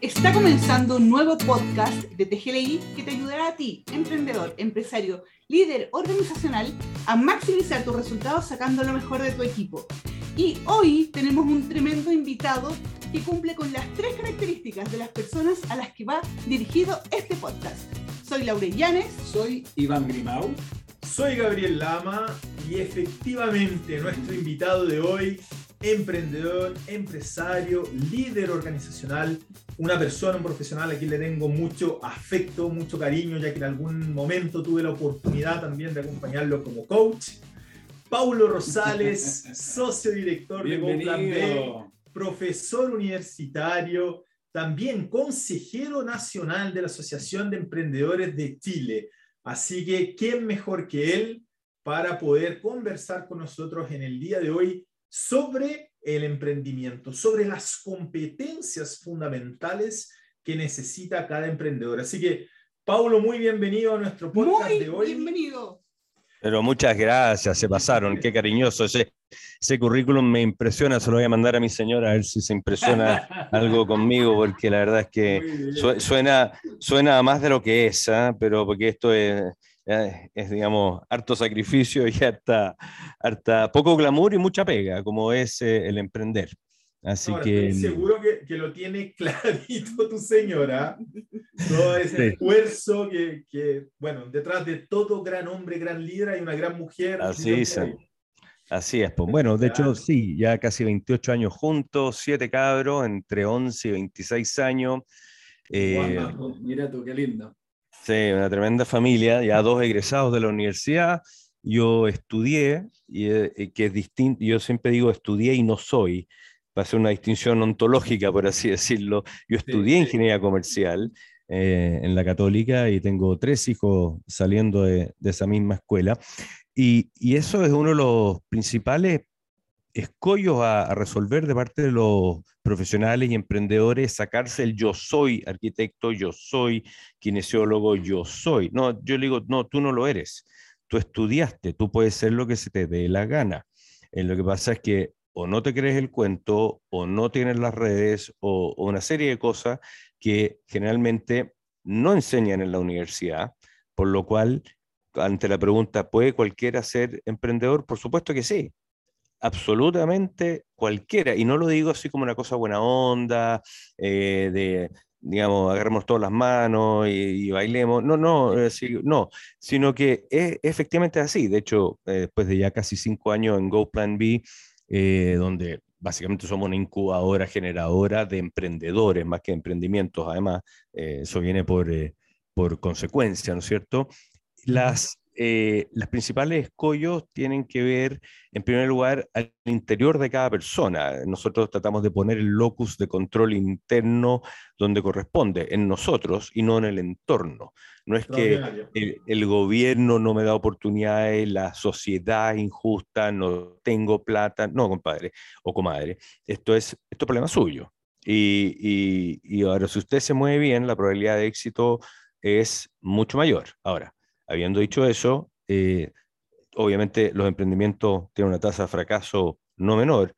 Está comenzando un nuevo podcast de TGLI que te ayudará a ti, emprendedor, empresario, líder organizacional, a maximizar tus resultados sacando lo mejor de tu equipo. Y hoy tenemos un tremendo invitado que cumple con las tres características de las personas a las que va dirigido este podcast. Soy Laure Llanes. Soy Iván Grimau. Soy Gabriel Lama y efectivamente nuestro invitado de hoy, emprendedor, empresario, líder organizacional, una persona, un profesional a quien le tengo mucho afecto, mucho cariño, ya que en algún momento tuve la oportunidad también de acompañarlo como coach. Paulo Rosales, socio director de GoPlan B, profesor universitario, también consejero nacional de la Asociación de Emprendedores de Chile. Así que, ¿quién mejor que él para poder conversar con nosotros en el día de hoy sobre el emprendimiento, sobre las competencias fundamentales que necesita cada emprendedor? Así que, Paulo, muy bienvenido a nuestro podcast de hoy. Bienvenido. Pero muchas gracias, se pasaron, qué cariñoso. Ese, ese currículum me impresiona, se lo voy a mandar a mi señora a ver si se impresiona algo conmigo, porque la verdad es que suena, suena más de lo que es, ¿ah? pero porque esto es, es, digamos, harto sacrificio y harta, harta, poco glamour y mucha pega, como es eh, el emprender. Así que. Estoy seguro que, que, lo tiene clarito tu señora. Todo ese esfuerzo que, que, bueno, detrás de todo gran hombre, gran líder, hay una gran mujer. Así es. Así es, pues bueno, de hecho sí, ya casi 28 años juntos, siete cabros, entre 11 y 26 años. Eh, mira tú, qué lindo. Sí, una tremenda familia, ya dos egresados de la universidad. Yo estudié, y, eh, que es distinto, yo siempre digo estudié y no soy, para hacer una distinción ontológica, por así decirlo. Yo estudié ingeniería comercial eh, en la católica y tengo tres hijos saliendo de, de esa misma escuela. Y, eso es uno de los principales escollos a, resolver de parte de los profesionales y emprendedores, sacarse el yo soy arquitecto, yo soy kinesiólogo, yo soy. No, yo le digo, no, tú no lo eres. Tú estudiaste, tú puedes ser lo que se te dé la gana. Eh, lo que pasa es que o no te crees el cuento, o no tienes las redes, o una serie de cosas que generalmente no enseñan en la universidad, por lo cual ante la pregunta, ¿puede cualquiera ser emprendedor? Por supuesto que sí, absolutamente cualquiera. Y no lo digo así como una cosa buena onda, eh, de, digamos, agarremos todas las manos y, bailemos. No, no, no, sino que es efectivamente así. De hecho, eh, después de ya casi cinco años en Go Plan B, eh, donde básicamente somos una incubadora generadora de emprendedores, más que emprendimientos, además, eso viene por, por consecuencia, ¿no es cierto? Las, eh, las principales escollos tienen que ver, en primer lugar, al interior de cada persona. Nosotros tratamos de poner el locus de control interno donde corresponde, en nosotros y no en el entorno. No es que el, gobierno no me da oportunidades, la sociedad injusta, no tengo plata. No, compadre o comadre. Esto es, esto es problema suyo. Y, y, y ahora, si usted se mueve bien, la probabilidad de éxito es mucho mayor. Ahora, Habiendo dicho eso, eh, obviamente los emprendimientos tienen una tasa de fracaso no menor,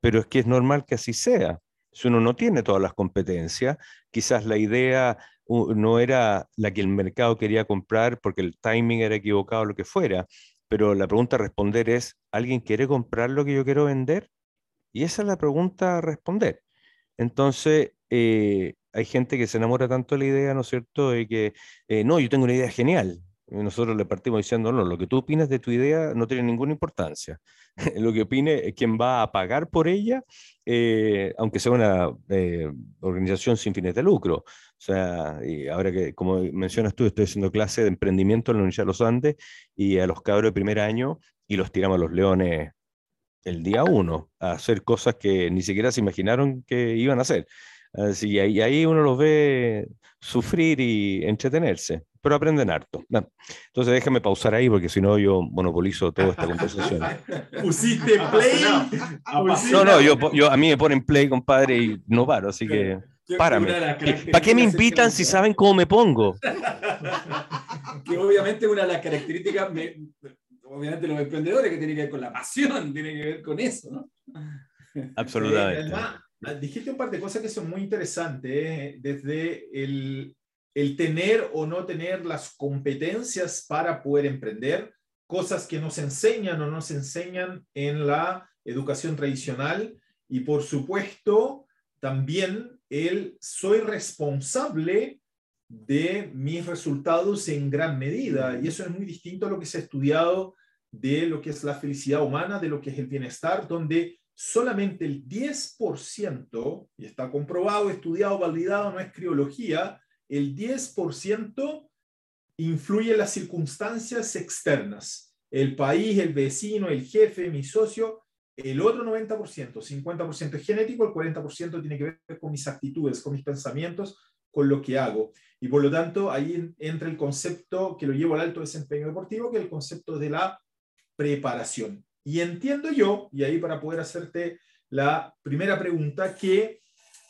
pero es que es normal que así sea. Si uno no tiene todas las competencias, quizás la idea no era la que el mercado quería comprar porque el timing era equivocado o lo que fuera, pero la pregunta a responder es, ¿alguien quiere comprar lo que yo quiero vender? Y esa es la pregunta a responder. Entonces, eh, hay gente que se enamora tanto de la idea, ¿no es cierto?, de que, eh, no, yo tengo una idea genial, nosotros le partimos diciendo, no, lo que tú opinas de tu idea no tiene ninguna importancia. lo que opine es quien va a pagar por ella, eh, aunque sea una eh, organización sin fines de lucro. O sea, y ahora que, como mencionas tú, estoy haciendo clase de emprendimiento en la Universidad de los Andes y a los cabros de primer año y los tiramos a los leones el día uno a hacer cosas que ni siquiera se imaginaron que iban a hacer. Así, y ahí uno los ve sufrir y entretenerse pero aprenden harto. Entonces déjame pausar ahí porque si no yo monopolizo toda esta conversación. ¿Pusiste play? No, no, yo, yo, a mí me ponen play, compadre, y no paro, así que párame. ¿Para qué me invitan si saben cómo me pongo? que obviamente una de las características, obviamente los emprendedores, que tiene que ver con la pasión, tiene que ver con eso, ¿no? Absolutamente. Ah, dijiste un par de cosas que son muy interesantes, ¿eh? desde el, el tener o no tener las competencias para poder emprender, cosas que nos enseñan o no se enseñan en la educación tradicional. Y por supuesto también el soy responsable de mis resultados en gran medida. Y eso es muy distinto a lo que se ha estudiado de lo que es la felicidad humana, de lo que es el bienestar, donde solamente el 10%, y está comprobado, estudiado, validado, no es criología, el 10% influye en las circunstancias externas. El país, el vecino, el jefe, mi socio, el otro 90%, 50% es genético, el 40% tiene que ver con mis actitudes, con mis pensamientos, con lo que hago. Y por lo tanto, ahí entra el concepto que lo llevo al alto desempeño deportivo, que es el concepto de la preparación. Y entiendo yo, y ahí para poder hacerte la primera pregunta, que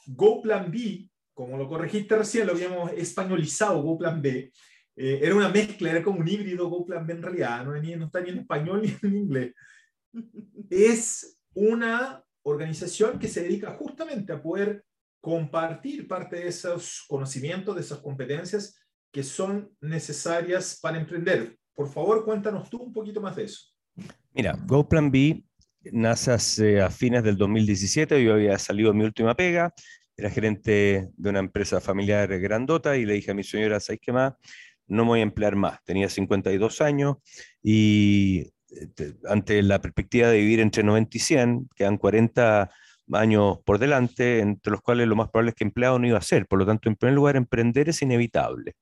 Go Plan B, como lo corregiste recién, lo habíamos españolizado, Go Plan B, eh, era una mezcla, era como un híbrido Go Plan B en realidad, no, no está ni en español ni en inglés. Es una organización que se dedica justamente a poder compartir parte de esos conocimientos, de esas competencias que son necesarias para emprender. Por favor, cuéntanos tú un poquito más de eso. Mira, GoPlan B nace a fines del 2017, yo había salido de mi última pega, era gerente de una empresa familiar grandota y le dije a mi señora, ¿sabes qué más? No me voy a emplear más. Tenía 52 años y este, ante la perspectiva de vivir entre 90 y 100, quedan 40 años por delante, entre los cuales lo más probable es que empleado no iba a ser. Por lo tanto, en primer lugar, emprender es inevitable.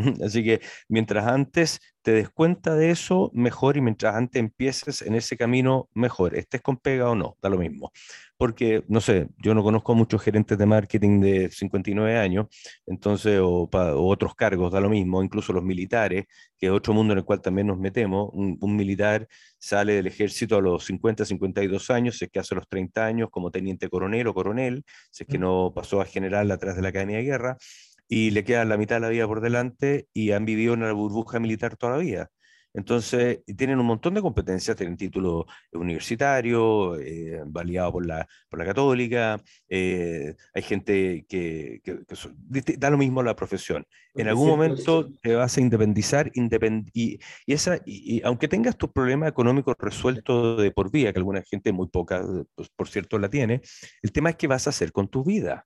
Así que mientras antes te des cuenta de eso, mejor, y mientras antes empieces en ese camino, mejor, estés con pega o no, da lo mismo. Porque, no sé, yo no conozco a muchos gerentes de marketing de 59 años, entonces, o, otros cargos, da lo mismo, incluso los militares, que es otro mundo en el cual también nos metemos. Un, un militar sale del ejército a los 50, 52 años, si es que hace los 30 años como teniente coronel o coronel, si es que no pasó a general atrás de la Academia de Guerra y le queda la mitad de la vida por delante y han vivido en la burbuja militar toda la vida. Entonces, tienen un montón de competencias, tienen título universitario, eh, validado por la, por la católica, eh, hay gente que, da lo mismo la profesión. En algún momento te vas a independizar y, y, esa, y, aunque tengas tus problemas económicos resueltos de por vida, que alguna gente muy poca, pues, por cierto, la tiene, el tema es qué vas a hacer con tu vida.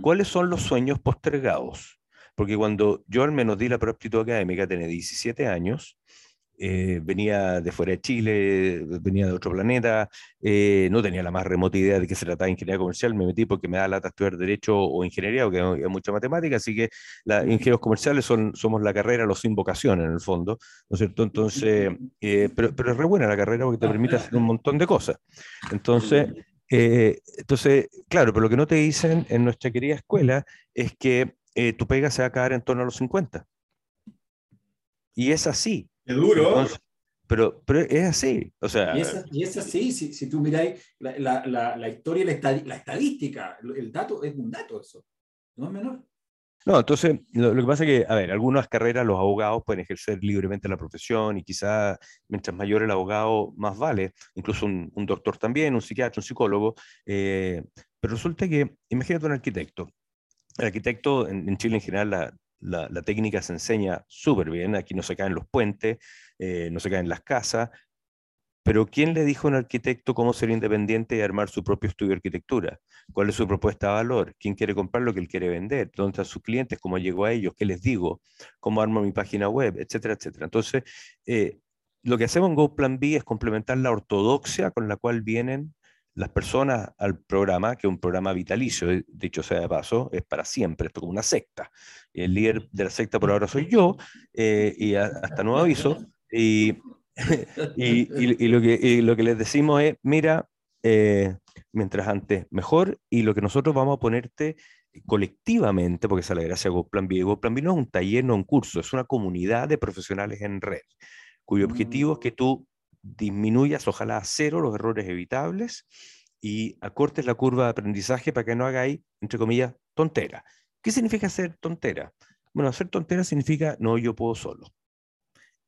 ¿Cuáles son los sueños postergados? Porque cuando yo al menos di la prueba académica, tenía 17 años, eh, venía de fuera de Chile, venía de otro planeta, eh, no tenía la más remota idea de que se trataba de ingeniería comercial, me metí porque me da lata estudiar Derecho o Ingeniería, porque hay mucha matemática, así que los ingenieros comerciales son, somos la carrera, los sin vocación en el fondo, ¿no es cierto? Entonces, eh, pero, pero es re buena la carrera porque te permite hacer un montón de cosas. Entonces, eh, entonces, claro, pero lo que no te dicen en nuestra querida escuela es que eh, tu pega se va a caer en torno a los 50. Y es así. Es duro. pero, pero es así. O sea, y, es, así, si, si tú miráis la, la, la, la historia, la, la estadística, el dato es un dato eso, no es menor. No, entonces, lo, que pasa es que, a ver, algunas carreras los abogados pueden ejercer libremente la profesión y quizá mientras mayor el abogado, más vale, incluso un, doctor también, un psiquiatra, un psicólogo, eh, pero resulta que, imagínate un arquitecto. El arquitecto en, Chile en general la, la, técnica se enseña súper bien, aquí no se caen los puentes, eh, no se caen las casas, pero ¿quién le dijo a un arquitecto cómo ser independiente y armar su propio estudio de arquitectura? ¿Cuál es su propuesta de valor? ¿Quién quiere comprar lo que él quiere vender? ¿Dónde están sus clientes? ¿Cómo llegó a ellos? ¿Qué les digo? ¿Cómo armo mi página web? Etcétera, etcétera. Entonces, eh, lo que hacemos en GoPlan B es complementar la ortodoxia con la cual vienen las personas al programa, que es un programa vitalicio, dicho sea de paso, es para siempre, esto es como una secta. El líder de la secta por ahora soy yo, eh, y hasta nuevo aviso. Y y, lo que, lo que les decimos es, mira, eh, mientras antes, mejor, y lo que nosotros vamos a ponerte colectivamente, porque esa es la gracia de GoPlan B. GoPlan B no es un taller, no es un curso, es una comunidad de profesionales en red, cuyo objetivo es que mm. tú disminuyas, ojalá a cero, los errores evitables y acortes la curva de aprendizaje para que no hagáis, entre comillas, tontera. ¿Qué significa hacer tontera? Bueno, hacer tontera significa no, yo puedo solo.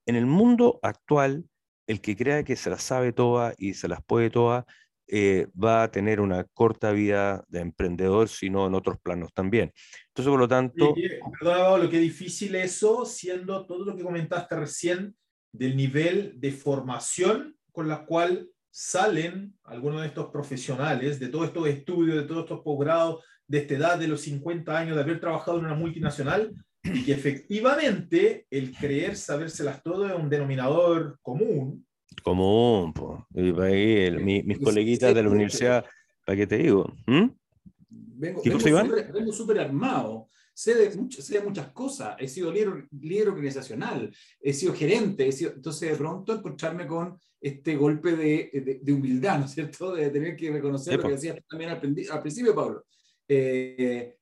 En el mundo actual, el que crea que se las sabe todas y se las puede todas, eh, va a tener una corta vida de emprendedor, sino en otros planos también. Entonces, por lo tanto... Perdón, lo que difícil eso, siendo todo lo que comentaste recién del nivel de formación con la cual salen algunos de estos profesionales, de todos estos estudios, de todos estos posgrados, de esta edad de los 50 años, de haber trabajado en una multinacional, y que efectivamente el creer sabérselas todo es un denominador común. Común, pues. mis coleguitas de la universidad, ¿para qué te digo? ¿Mm? Vengo, vengo súper armado. Sé de, sé de, muchas cosas. He sido líder, líder organizacional, he sido gerente. He sido, entonces, de pronto, encontrarme con este golpe de, de, humildad, ¿no es cierto? De tener que reconocer lo que decías también al, al principio, Pablo. Eh,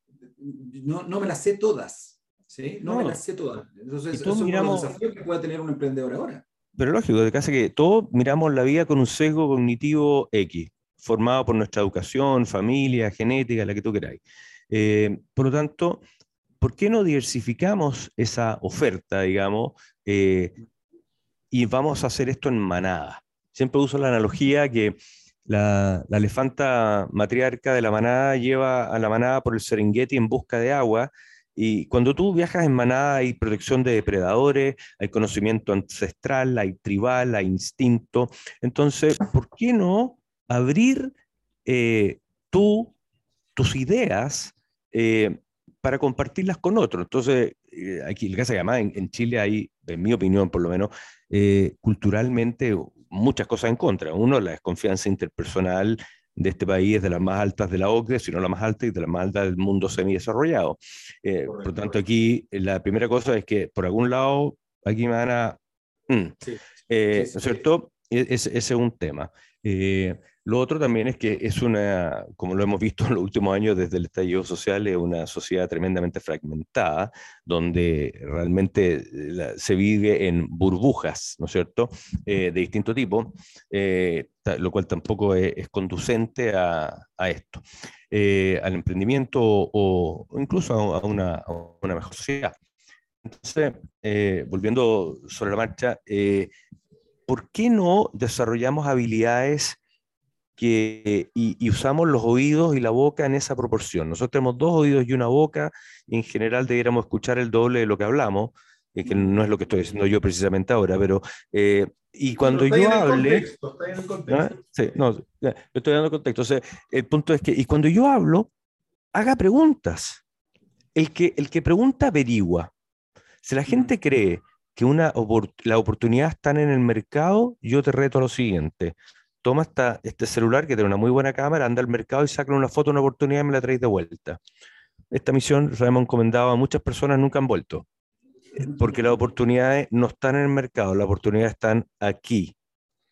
no, no me las sé todas ¿sí? No, me las sé todas. Entonces, eso miramos... es un desafío que pueda tener un emprendedor ahora. Pero lógico, de casa que todos miramos la vida con un sesgo cognitivo X, formado por nuestra educación, familia, genética, la que tú queráis. Eh, por lo tanto, ¿por qué no diversificamos esa oferta, digamos, eh, y vamos a hacer esto en manada? Siempre uso la analogía que la, la, elefanta matriarca de la manada lleva a la manada por el Serengeti en busca de agua y cuando tú viajas en manada hay protección de depredadores, hay conocimiento ancestral, hay tribal, hay instinto. Entonces, ¿por qué no abrir eh, tú, tus ideas eh, para compartirlas con otros? Entonces, eh, aquí, que además en, en, Chile hay, en mi opinión por lo menos, culturalmente muchas cosas en contra. Uno, la desconfianza interpersonal de este país es de las más altas de la OCDE, sino la más alta y de las más altas del mundo semidesarrollado. Eh, por lo tanto, aquí eh, la primera cosa es que por algún lado aquí me van a... Mm, eh, ¿No es cierto? E-, ese es un tema. Eh, lo otro también es que es una, como lo hemos visto en los últimos años desde el estallido social, es una sociedad tremendamente fragmentada, donde realmente eh, se vive en burbujas, ¿no es cierto?, eh, de distinto tipo, lo cual tampoco es, conducente a, esto, al emprendimiento o, incluso a, una, a, una, mejor sociedad. Entonces, volviendo sobre la marcha, ¿por qué no desarrollamos habilidades que, y, usamos los oídos y la boca en esa proporción? Nosotros tenemos dos oídos y una boca, y en general debiéramos escuchar el doble de lo que hablamos, eh, que no es lo que estoy diciendo yo precisamente ahora, pero... Eh, y cuando yo hable... ¿Ah? Sí, no, estoy dando contexto. O el punto es que, y cuando yo hablo, haga preguntas. El que, el que pregunta averigua. Si la gente cree que una la oportunidad está en el mercado, yo te reto a lo siguiente. Toma esta, este celular que tiene una muy buena cámara, anda al mercado y saca una foto, una oportunidad y me la traes de vuelta. Esta misión la hemos encomendado a muchas personas, nunca han vuelto. Eh, porque las oportunidades no están en el mercado, las oportunidades están aquí,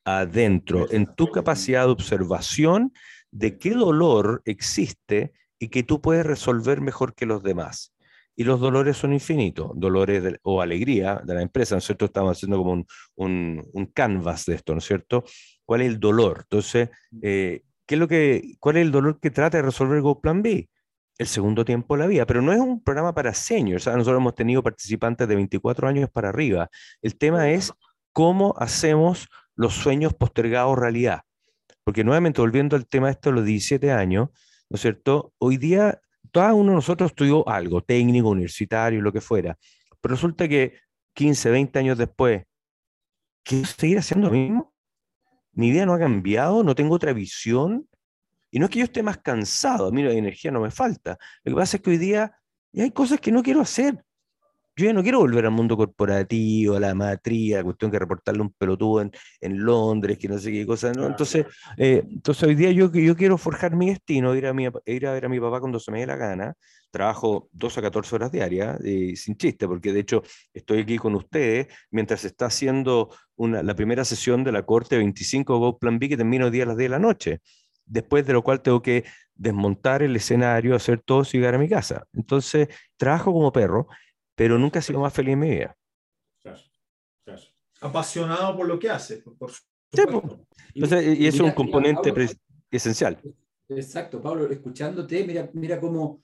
adentro, en tu capacidad de observación de qué dolor existe y que tú puedes resolver mejor que los demás y los dolores son infinitos, dolores o alegría de la empresa, Nosotros estamos haciendo como un, un, un, canvas de esto, ¿no es cierto? ¿Cuál es el dolor? Entonces, eh, ¿qué es lo que, ¿cuál es el dolor que trata de resolver Go Plan B? El segundo tiempo de la vida, pero no es un programa para seniors, nosotros hemos tenido participantes de 24 años para arriba. El tema es cómo hacemos los sueños postergados realidad. Porque nuevamente, volviendo al tema de esto de los 17 años, ¿no es cierto? Hoy día cada uno de nosotros estudió algo, técnico, universitario, lo que fuera, pero resulta que 15, 20 años después, ¿quiero seguir haciendo lo mismo? Mi vida no ha cambiado, no tengo otra visión, y no es que yo esté más cansado, a mí la energía no me falta, lo que pasa es que hoy día hay cosas que no quiero hacer, yo ya no quiero volver al mundo corporativo, a la matriz, a la cuestión que reportarle un pelotudo en, en, Londres, que no sé qué cosa. ¿no? Entonces, eh, entonces, hoy día yo, yo quiero forjar mi destino, ir a, mi, ir a ver a mi papá cuando se me dé la gana. Trabajo 12 a 14 horas diarias, y sin chiste, porque de hecho estoy aquí con ustedes mientras se está haciendo una, la primera sesión de la Corte 25 Go Plan B que termina hoy día a las 10 de la noche. Después de lo cual tengo que desmontar el escenario, hacer todo y llegar a mi casa. Entonces, trabajo como perro pero nunca he sido más feliz en mi vida. Apasionado por lo que hace, por, y, eso es un componente esencial. Exacto, Pablo, escuchándote, mira, mira cómo,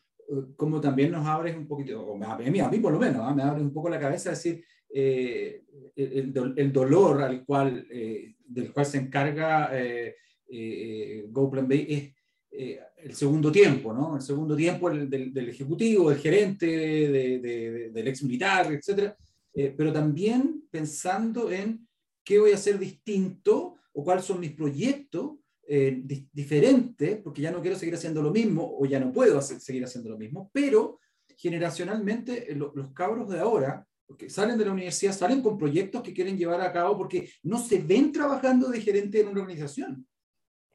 cómo también nos abres un poquito, a mí, a mí por lo menos, ¿ah? me abres un poco la cabeza, decir, eh, el, el, dolor al cual, eh, del cual se encarga eh, Go Plan B es el segundo tiempo, ¿no? El segundo tiempo del, del ejecutivo, del gerente, del ex militar, etc. pero también pensando en qué voy a hacer distinto o cuáles son mis proyectos eh, diferentes, porque ya no quiero seguir haciendo lo mismo o ya no puedo seguir haciendo lo mismo, pero generacionalmente eh, los cabros de ahora, que salen de la universidad, salen con proyectos que quieren llevar a cabo porque no se ven trabajando de gerente en una organización.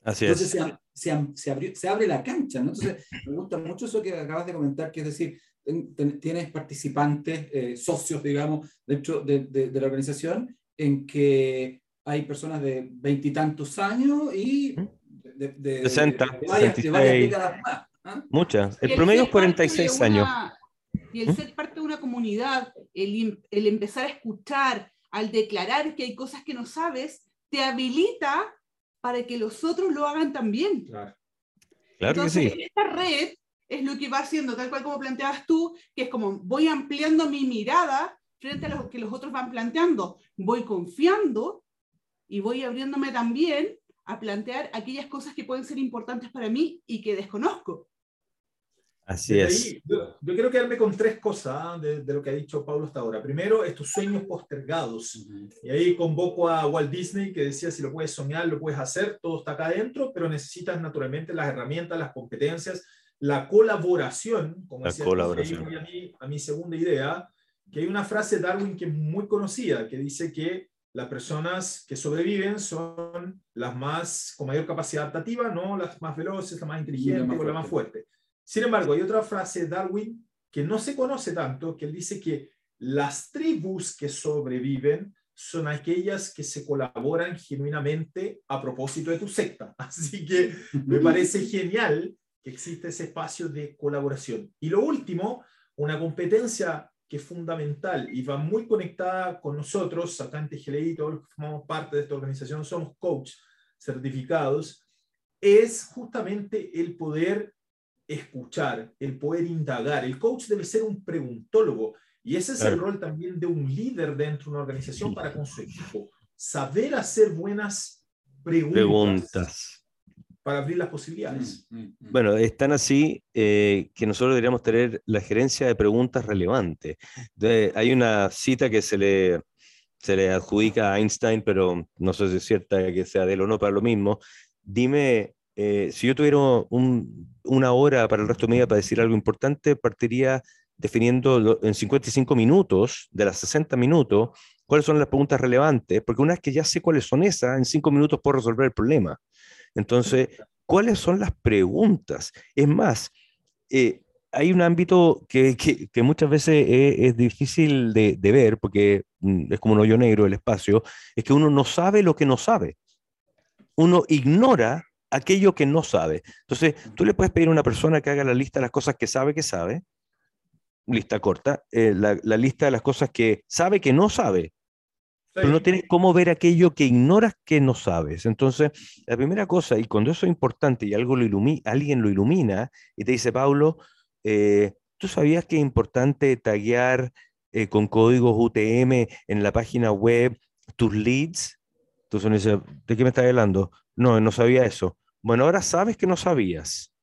Así Entonces es. Se, se, se, abre la cancha. ¿no? Entonces, me gusta mucho eso que acabas de comentar, que es decir, tienes participantes, eh, socios, digamos, dentro de, de, de, la organización, en que hay personas de veintitantos años y de, de, 60, de varias, décadas más. ¿ah? Muchas. El, el promedio es 46 una, años. Y el ser parte de una comunidad, el, el empezar a escuchar, al declarar que hay cosas que no sabes, te habilita para que los otros lo hagan también. Claro, claro Entonces, que sí. esta red es lo que va haciendo, tal cual como planteabas tú, que es como voy ampliando mi mirada frente a lo que los otros van planteando. Voy confiando y voy abriéndome también a plantear aquellas cosas que pueden ser importantes para mí y que desconozco. Así es. Ahí, yo, yo, quiero quedarme con tres cosas de, de, lo que ha dicho Pablo hasta ahora. Primero, estos sueños postergados. Y ahí convoco a Walt Disney que decía, si lo puedes soñar, lo puedes hacer, todo está acá adentro, pero necesitas naturalmente las herramientas, las competencias, la colaboración, como la decía colaboración. a, mi, a mi segunda idea, que hay una frase de Darwin que es muy conocida, que dice que las personas que sobreviven son las más con mayor capacidad adaptativa, no las más veloces, las más inteligentes o las más fuertes. Sin embargo, hay otra frase de Darwin que no se conoce tanto, que él dice que las tribus que sobreviven son aquellas que se colaboran genuinamente a propósito de tu secta. Así que me parece genial que existe ese espacio de colaboración. Y lo último, una competencia que es fundamental y va muy conectada con nosotros, acá en TGLI, todos los que formamos parte de esta organización, somos coach certificados, es justamente el poder escuchar, el poder indagar. El coach debe ser un preguntólogo y ese es claro. el rol también de un líder dentro de una organización para con su equipo. Saber hacer buenas preguntas. preguntas. Para abrir las posibilidades. Mm, mm, mm. Bueno, están así eh, que nosotros deberíamos tener la gerencia de preguntas relevantes. De, hay una cita que se le, se le adjudica a Einstein, pero no sé si es cierta que sea de él o no para lo mismo. Dime, eh, si yo tuviera un, una hora para el resto de mi vida para decir algo importante, partiría definiendo en 55 minutos, de las 60 minutos, cuáles son las preguntas relevantes, porque una vez que ya sé cuáles son esas, en 5 minutos puedo resolver el problema. Entonces, ¿cuáles son las preguntas? Es más, eh, hay un ámbito que, que, muchas veces es, difícil de, ver, porque mm, es como un hoyo negro el espacio, es que uno no sabe lo que no sabe. Uno ignora aquello que no sabe. Entonces, tú le puedes pedir a una persona que haga la lista de las cosas que sabe que sabe, lista corta, eh, la, lista de las cosas que sabe que no sabe. Pero no tienes cómo ver aquello que ignoras que no sabes. Entonces, la primera cosa, y cuando eso es importante y algo lo ilumina, alguien lo ilumina y te dice, Pablo, eh, ¿tú sabías que es importante taguear eh, con códigos UTM en la página web tus leads? Entonces uno dice, ¿de qué me estás hablando? No, no sabía eso. Bueno, ahora sabes que no sabías.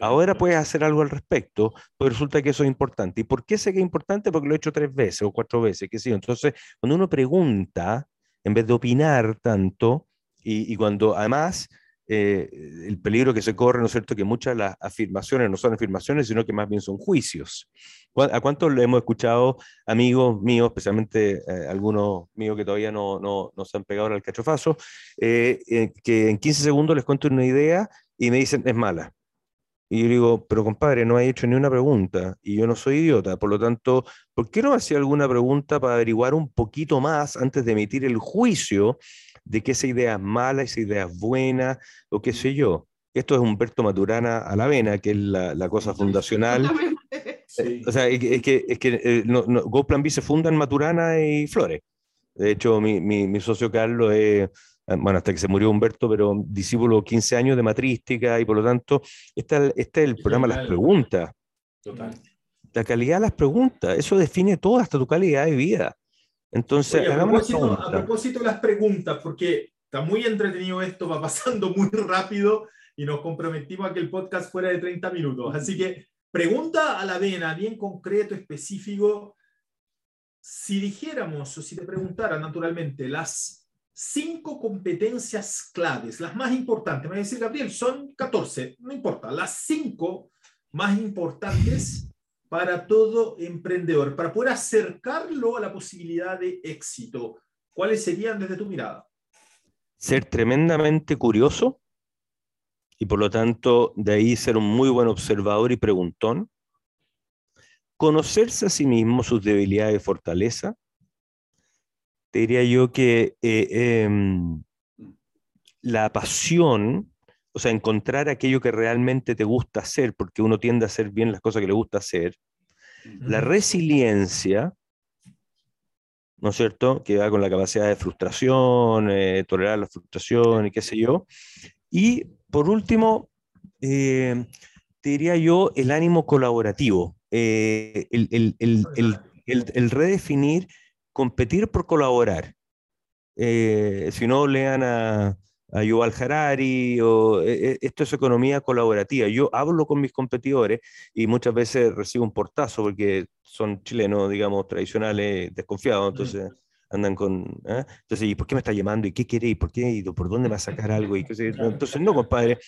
Ahora puedes hacer algo al respecto, pero resulta que eso es importante. ¿Y por qué sé que es importante? Porque lo he hecho tres veces o cuatro veces, qué sé yo. Entonces, cuando uno pregunta, en vez de opinar tanto, y, y cuando además eh, el peligro que se corre, ¿no es cierto?, que muchas de las afirmaciones no son afirmaciones, sino que más bien son juicios. ¿A cuántos le hemos escuchado amigos míos, especialmente eh, algunos míos que todavía no, no, no se han pegado al cachofazo, eh, eh, que en 15 segundos les cuento una idea y me dicen, es mala? Y yo digo, pero compadre, no ha hecho ni una pregunta y yo no soy idiota, por lo tanto, ¿por qué no hacía alguna pregunta para averiguar un poquito más antes de emitir el juicio de que esa idea es mala, esa idea es buena, o qué sé yo? Esto es Humberto Maturana a la vena, que es la, la cosa fundacional. Sí. O sea, es que, es que eh, no, no, GoPlan B se funda en Maturana y Flores. De hecho, mi, mi, mi socio Carlos es bueno, hasta que se murió Humberto, pero discípulo 15 años de matrística y por lo tanto, este, este es el programa Las Preguntas. Total. La calidad de las preguntas, eso define todo hasta tu calidad de vida. Entonces, Oye, a, propósito, a propósito de las preguntas, porque Está muy entretenido esto, va pasando muy rápido y nos comprometimos a que el podcast fuera de 30 minutos. Así que pregunta a la vena, bien concreto, específico. Si dijéramos o si te preguntara naturalmente las cinco competencias claves, las más importantes, me va a decir Gabriel, son 14, no importa, las cinco más importantes para todo emprendedor, para poder acercarlo a la posibilidad de éxito. ¿Cuáles serían desde tu mirada? Ser tremendamente curioso y por lo tanto de ahí ser un muy buen observador y preguntón. Conocerse a sí mismo, sus debilidades y fortaleza. Te diría yo que eh, em, la pasión o sea, encontrar aquello que realmente te gusta hacer, porque uno tiende a hacer bien las cosas que le gusta hacer. La resiliencia, ¿no es cierto? Que va con la capacidad de frustración, eh, tolerar la frustración y qué sé yo. Y por último, eh, te diría yo el ánimo colaborativo, eh, el, el, redefinir, competir por colaborar. si no, lean a, a Yuval Harari, o, e, e, esto es economía colaborativa. Yo hablo con mis competidores y muchas veces recibo un portazo porque son chilenos, digamos, tradicionales, desconfiados, entonces andan con... ¿eh? Entonces, ¿y por qué me está llamando? ¿Y qué quiere? ¿Y por qué? ¿Y por dónde va a sacar algo? Y entonces, no, compadre.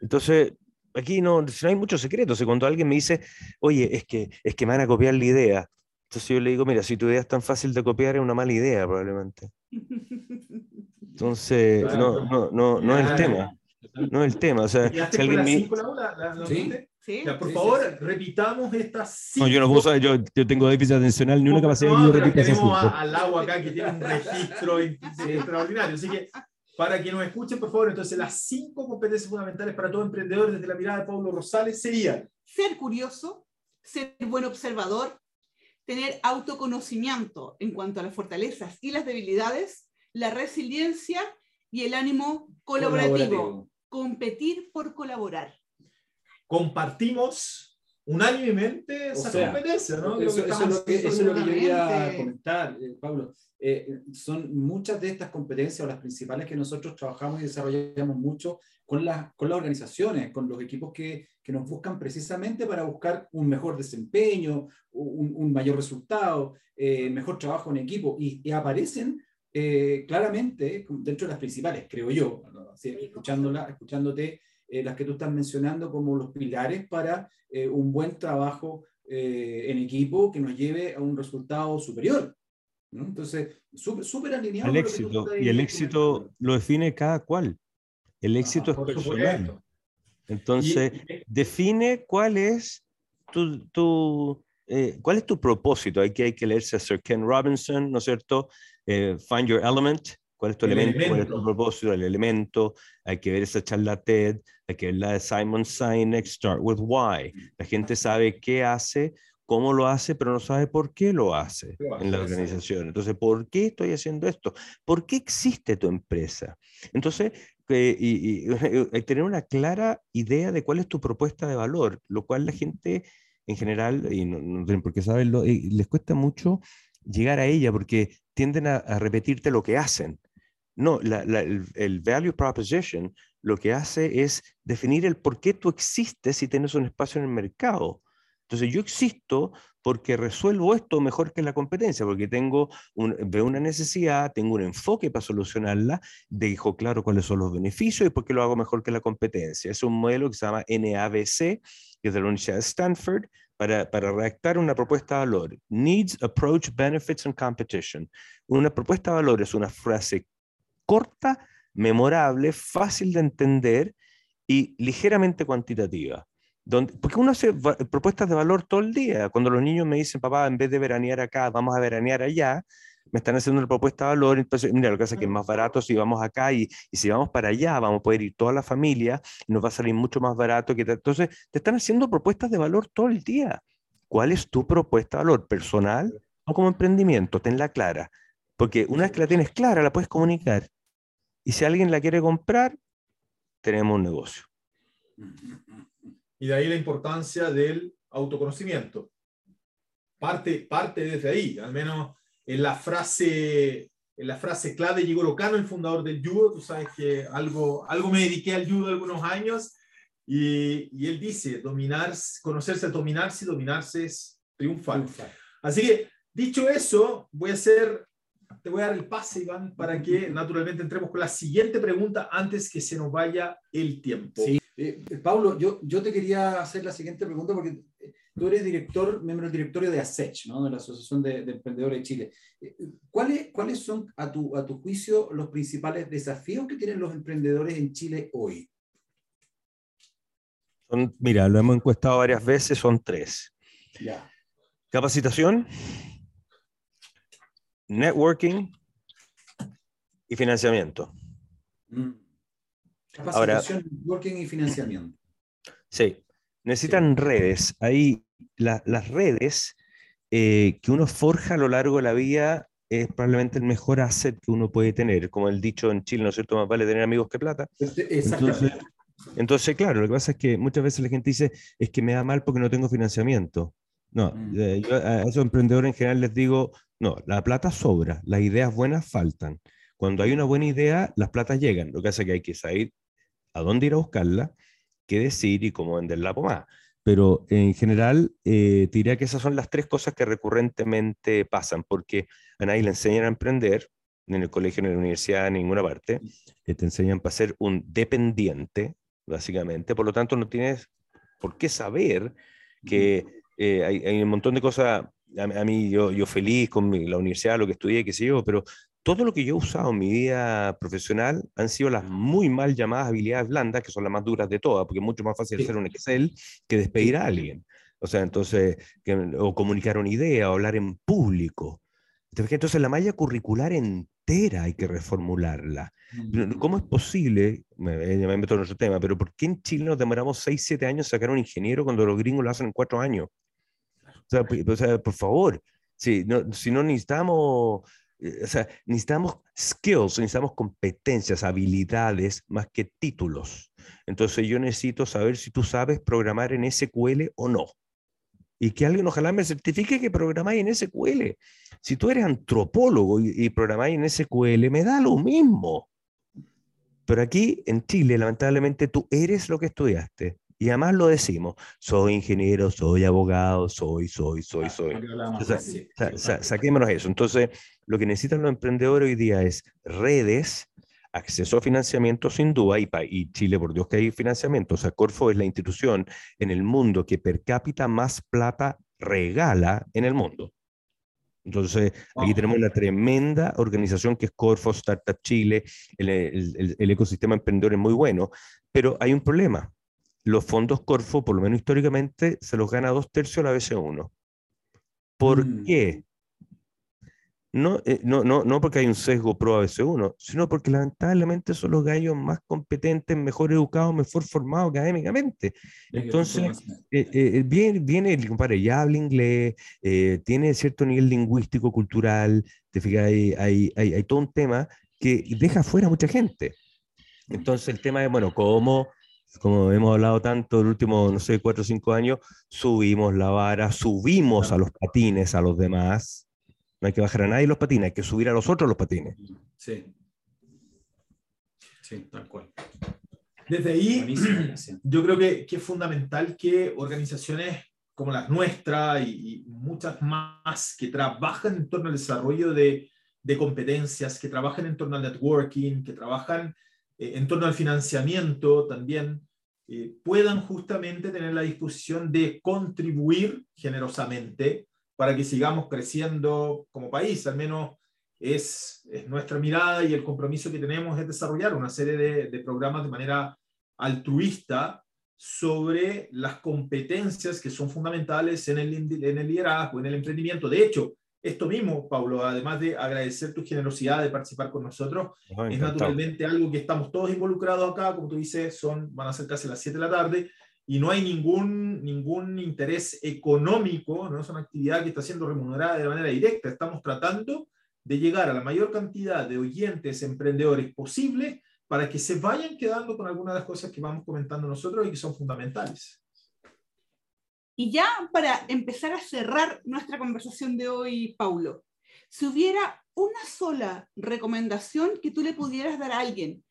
Entonces, aquí no, no hay muchos secretos. Y cuando alguien me dice, oye, es que, es que me van a copiar la idea, entonces yo le digo, mira, si tu idea es tan fácil de copiar, es una mala idea probablemente. Entonces, no, no, no, no es el tema. No es el tema. O sea, si alguien me... ¿Sí? por favor, repitamos estas cinco. No, yo no puedo saber, yo, yo tengo déficit atencional, ni una capacidad de repetir Tenemos al agua acá que tiene un registro extraordinario. Así que, para que nos escuchen, por favor, entonces las cinco competencias fundamentales para todo emprendedor desde la mirada de Pablo Rosales serían: ser curioso, ser buen observador, tener autoconocimiento en cuanto a las fortalezas y las debilidades, la resiliencia y el ánimo colaborativo. Competir por colaborar. Compartimos unánimemente esa competencia, ¿no? Eso, es lo que, yo quería comentar, eh, Pablo. Eh, son muchas de estas competencias o las principales que nosotros trabajamos y desarrollamos mucho con, con las organizaciones, con los equipos que, que, nos buscan precisamente para buscar un mejor desempeño, un, un mayor resultado, eh, mejor trabajo en equipo y, y aparecen eh, claramente dentro de las principales, creo yo, escuchándola, escuchándote eh, las que tú estás mencionando como los pilares para eh, un buen trabajo en equipo que nos lleve a un resultado superior. Entonces, súper alineado. El éxito, y el éxito lo define cada cual. El éxito es personal. Entonces, define cuál es tu, tu cuál es tu propósito. Hay que, hay que leerse a Sir Ken Robinson, ¿no es cierto? Eh, find Your Element, cuál es tu elemento, cuál es tu propósito, el elemento, hay que ver esa charla TED, hay que ver la de Simon Sinek, Start with Why. La gente sabe qué hace, cómo lo hace, pero no sabe por qué lo hace en la organización. Entonces, ¿por qué estoy haciendo esto? ¿Por qué existe tu empresa? Entonces, y, y, tener una clara idea de cuál es tu propuesta de valor, lo cual la gente en general, y no, no tienen por qué saberlo, les cuesta mucho llegar a ella porque tienden a, repetirte lo que hacen. No, el, value proposition lo que hace es definir el por qué tú existes si tienes un espacio en el mercado. Entonces yo existo porque resuelvo esto mejor que la competencia, porque tengo veo una necesidad, tengo un enfoque para solucionarla, dejo claro cuáles son los beneficios y por qué lo hago mejor que la competencia. Es un modelo que se llama NABC, que es de la Universidad de Stanford, para, para redactar una propuesta de valor. Needs, approach, benefits and competition. Una propuesta de valor es una frase corta, memorable, fácil de entender y ligeramente cuantitativa. Donde, porque uno hace propuestas de valor todo el día. Cuando los niños me dicen, papá, en vez de veranear acá, vamos a veranear allá, me están haciendo una propuesta de valor, entonces, mira, lo que hace es que es más barato si vamos acá y, y, si vamos para allá, vamos a poder ir toda la familia y nos va a salir mucho más barato. Que entonces, te están haciendo propuestas de valor todo el día. ¿Cuál es tu propuesta de valor? ¿Personal o como emprendimiento? Tenla clara. Porque una vez que la tienes clara, la puedes comunicar. Y si alguien la quiere comprar, tenemos un negocio. Y de ahí la importancia del autoconocimiento. Parte, parte desde ahí, al menos en la frase la frase clave de Jigoro Kano, el fundador del judo. Tú sabes que algo, algo me dediqué al judo algunos años y, y él dice, dominar, conocerse es dominarse y dominarse es triunfar. Así que, dicho eso, voy a hacer, te voy a dar el pase, Iván, para que naturalmente entremos con la siguiente pregunta antes que se nos vaya el tiempo. Sí. Eh, Pablo, yo, yo te quería hacer la siguiente pregunta porque eh, tú eres director, miembro del directorio de ASECH, ¿no? de la Asociación de, de, Emprendedores de Chile. Eh, ¿Cuáles, ¿Cuáles son, a tu, a tu juicio, los principales desafíos que tienen los emprendedores en Chile hoy? Son, mira, lo hemos encuestado varias veces, son tres. Ya. Capacitación, networking y financiamiento. Mm. Capacitación, Ahora, networking y financiamiento. Sí, necesitan sí. redes. Ahí la, las redes eh, que uno forja a lo largo de la vida es probablemente el mejor asset que uno puede tener. Como el dicho en Chile, ¿no es cierto? Más vale tener amigos que plata. Exactamente. Entonces, entonces, claro, lo que pasa es que muchas veces la gente dice, es que me da mal porque no tengo financiamiento. No, Mm. eh, yo a esos emprendedores en general les digo, no, la plata sobra, las ideas buenas faltan. Cuando hay una buena idea, las platas llegan. Lo que es que hay que saber a dónde ir a buscarla, qué decir y cómo vender la pomada. Pero en general, eh, te diría que esas son las tres cosas que recurrentemente pasan, porque a nadie le enseñan a emprender, en el colegio, en la universidad, ni en ninguna parte. Eh, te enseñan para ser un dependiente, básicamente. Por lo tanto, no tienes por qué saber que eh, hay, un montón de cosas. A, a mí, yo, yo feliz con mi, la universidad, lo que estudié, qué sé yo, pero todo lo que yo he usado en mi vida profesional han sido las muy mal llamadas habilidades blandas, que son las más duras de todas, porque es mucho más fácil hacer un Excel que despedir a alguien. O sea, entonces, que, o comunicar una idea, o hablar en público. Entonces, la malla curricular entera hay que reformularla. ¿Cómo es posible? Me, me meto en otro tema, pero ¿por qué en Chile nos demoramos 6, 7 años sacar un ingeniero cuando los gringos lo hacen en 4 años? Sea, o sea, por favor, si no, si no necesitamos, eh, o sea, necesitamos skills, necesitamos competencias, habilidades, más que títulos. Entonces yo necesito saber si tú sabes programar en SQL o no. Y que alguien ojalá me certifique que programáis en SQL. Si tú eres antropólogo y, y programáis en SQL, me da lo mismo. Pero aquí en Chile, lamentablemente, tú eres lo que estudiaste. Y además lo decimos, soy ingeniero, soy abogado, soy, soy, soy, soy. O sea, sa sa saquémonos eso. Entonces, lo que necesitan los emprendedores hoy día es redes, acceso a financiamiento sin duda, y, y Chile, por Dios que hay financiamiento. O sea, Corfo es la institución en el mundo que per cápita más plata regala en el mundo. Entonces, aquí tenemos una tremenda organización que es Corfo, Startup Chile, el- el- el ecosistema emprendedor es muy bueno, pero hay un problema. Los fondos Corfo, por lo menos históricamente, se los gana dos tercios la BC1. ¿Por Mm. qué? No, eh, no, no, no porque hay un sesgo pro ABC1, sino porque lamentablemente son los gallos más competentes, mejor educados, mejor formados académicamente. Entonces, eh, eh, viene, viene el compadre, ya habla inglés, eh, tiene cierto nivel lingüístico, cultural, te fijas, hay, hay, hay, hay todo un tema que deja fuera a mucha gente. Entonces, el tema es, bueno, ¿cómo? Como hemos hablado tanto el último, no sé, cuatro o cinco años, subimos la vara, subimos a los patines a los demás. No hay que bajar a nadie los patines, hay que subir a los otros los patines. Sí. Sí, tal cual. Desde ahí, yo creo que, que es fundamental que organizaciones como las nuestras y, y muchas más que trabajan en torno al desarrollo de, de competencias, que trabajan en torno al networking, que trabajan eh, en torno al financiamiento también, eh, puedan justamente tener la disposición de contribuir generosamente para que sigamos creciendo como país. Al menos es, es nuestra mirada y el compromiso que tenemos es desarrollar una serie de, de programas de manera altruista sobre las competencias que son fundamentales en el, en el liderazgo, en el emprendimiento. De hecho, esto mismo, Pablo, además de agradecer tu generosidad de participar con nosotros, es naturalmente algo que estamos todos involucrados acá, como tú dices, son, van a ser casi las 7 de la tarde, y no hay ningún, ningún interés económico, no es una actividad que está siendo remunerada de manera directa, estamos tratando de llegar a la mayor cantidad de oyentes emprendedores posible para que se vayan quedando con algunas de las cosas que vamos comentando nosotros y que son fundamentales. Y ya para empezar a cerrar nuestra conversación de hoy, Paulo, si hubiera una sola recomendación que tú le pudieras dar a alguien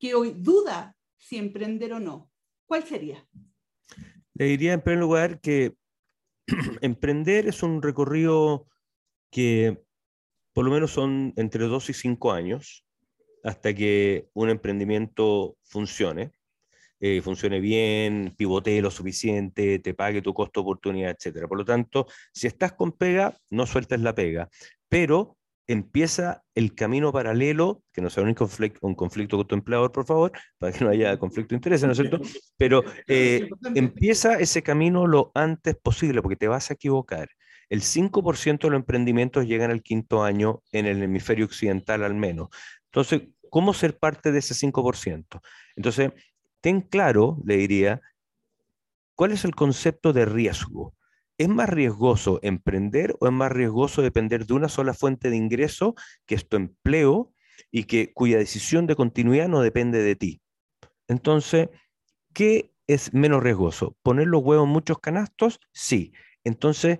que hoy duda si emprender o no, ¿cuál sería? Le diría en primer lugar que emprender es un recorrido que por lo menos son entre dos y cinco años hasta que un emprendimiento funcione, eh, funcione bien, pivotee lo suficiente, te pague tu costo oportunidad, etc. Por lo tanto, si estás con pega, no sueltes la pega, pero empieza el camino paralelo, que no sea un conflicto, un conflicto con tu empleador, por favor, para que no haya conflicto de interés, ¿no es cierto? Pero eh, empieza ese camino lo antes posible, porque te vas a equivocar. El 5% de los emprendimientos llegan al quinto año en el hemisferio occidental al menos. Entonces, ¿cómo ser parte de ese 5%? Entonces, ten claro, le diría, ¿cuál es el concepto de riesgo? ¿Es más riesgoso emprender o es más riesgoso depender de una sola fuente de ingreso, que es tu empleo, y que, cuya decisión de continuidad no depende de ti? Entonces, ¿qué es menos riesgoso? ¿Poner los huevos en muchos canastos? Sí. Entonces,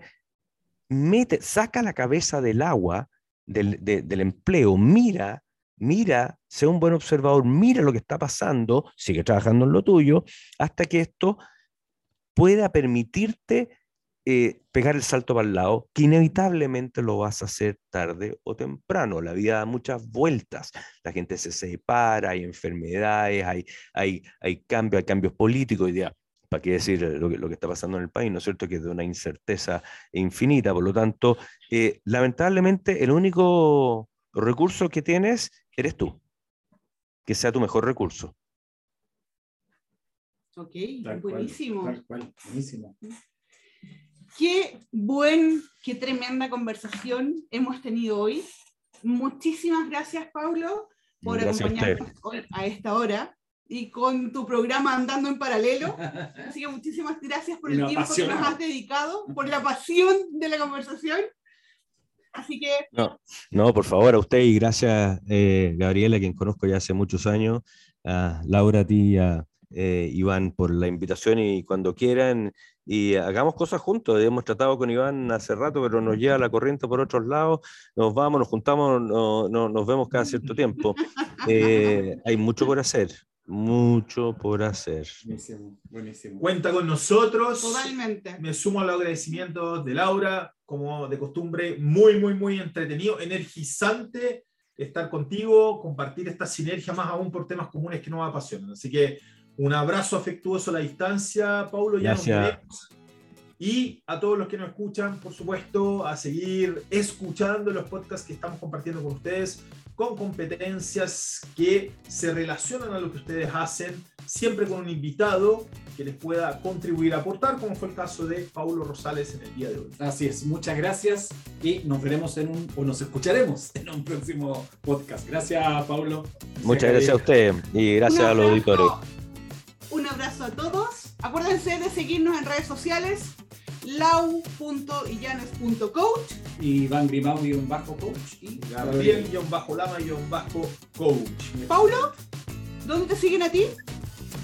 mete, saca la cabeza del agua del, del empleo, mira, mira, sea un buen observador, mira lo que está pasando, sigue trabajando en lo tuyo, hasta que esto pueda permitirte eh, pegar el salto para el lado, que inevitablemente lo vas a hacer tarde o temprano. La vida da muchas vueltas, la gente se separa, hay enfermedades, hay, hay, hay cambios, hay cambios políticos. Y ya, ¿para qué decir lo que, está pasando en el país? ¿No es cierto? Que es de una incerteza infinita. Por lo tanto, eh, lamentablemente, el único recurso que tienes eres tú. Que sea tu mejor recurso. Ok, buenísimo. buenísimo. Qué buen, qué tremenda conversación hemos tenido hoy. Muchísimas gracias, Pablo, por acompañarnos hoy a esta hora y con tu programa andando en paralelo. Así que muchísimas gracias por el tiempo que nos has dedicado, por la pasión de la conversación. Así que... No, no por favor, a usted y gracias, eh, Gabriela, quien conozco ya hace muchos años, a Laura, a ti y a eh, Iván, por la invitación y cuando quieran y hagamos cosas juntos. Hemos tratado con Iván hace rato, pero nos lleva la corriente por otros lados. Nos vamos, nos juntamos, no, nos vemos cada cierto tiempo. Eh, hay mucho por hacer mucho por hacer. Buenísimo, buenísimo. Cuenta con nosotros. Totalmente. Me sumo a los agradecimientos de Laura, como de costumbre, muy, muy, muy entretenido, energizante estar contigo, compartir esta sinergia más aún por temas comunes que nos apasionan. Así que un abrazo afectuoso a la distancia, Paulo. Ya Gracias. Y a todos los que nos escuchan, por supuesto, a seguir escuchando los podcasts que estamos compartiendo con ustedes con competencias que se relacionan a lo que ustedes hacen, siempre con un invitado que les pueda contribuir a aportar, como fue el caso de Paulo Rosales en el día de hoy. Así es, muchas gracias y nos veremos en un, o nos escucharemos en un próximo podcast. Gracias, Paulo. Muchas gracias a usted y gracias a los auditores. Un abrazo a todos. Acuérdense de seguirnos en redes sociales lau.illanes.coach y Van Grimau-coach y Gabriel-lama-coach. Paulo, ¿dónde te siguen a ti?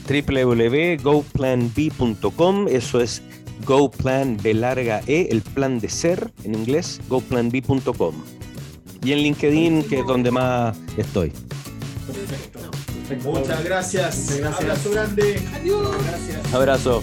www.goplanb.com, eso es GoPlan B larga E, el plan de ser en inglés, goplanb.com. Y en LinkedIn, que es donde más estoy. Perfecto. Muchas gracias. Muchas gracias. Abrazo grande. Adiós. Gracias. Abrazo.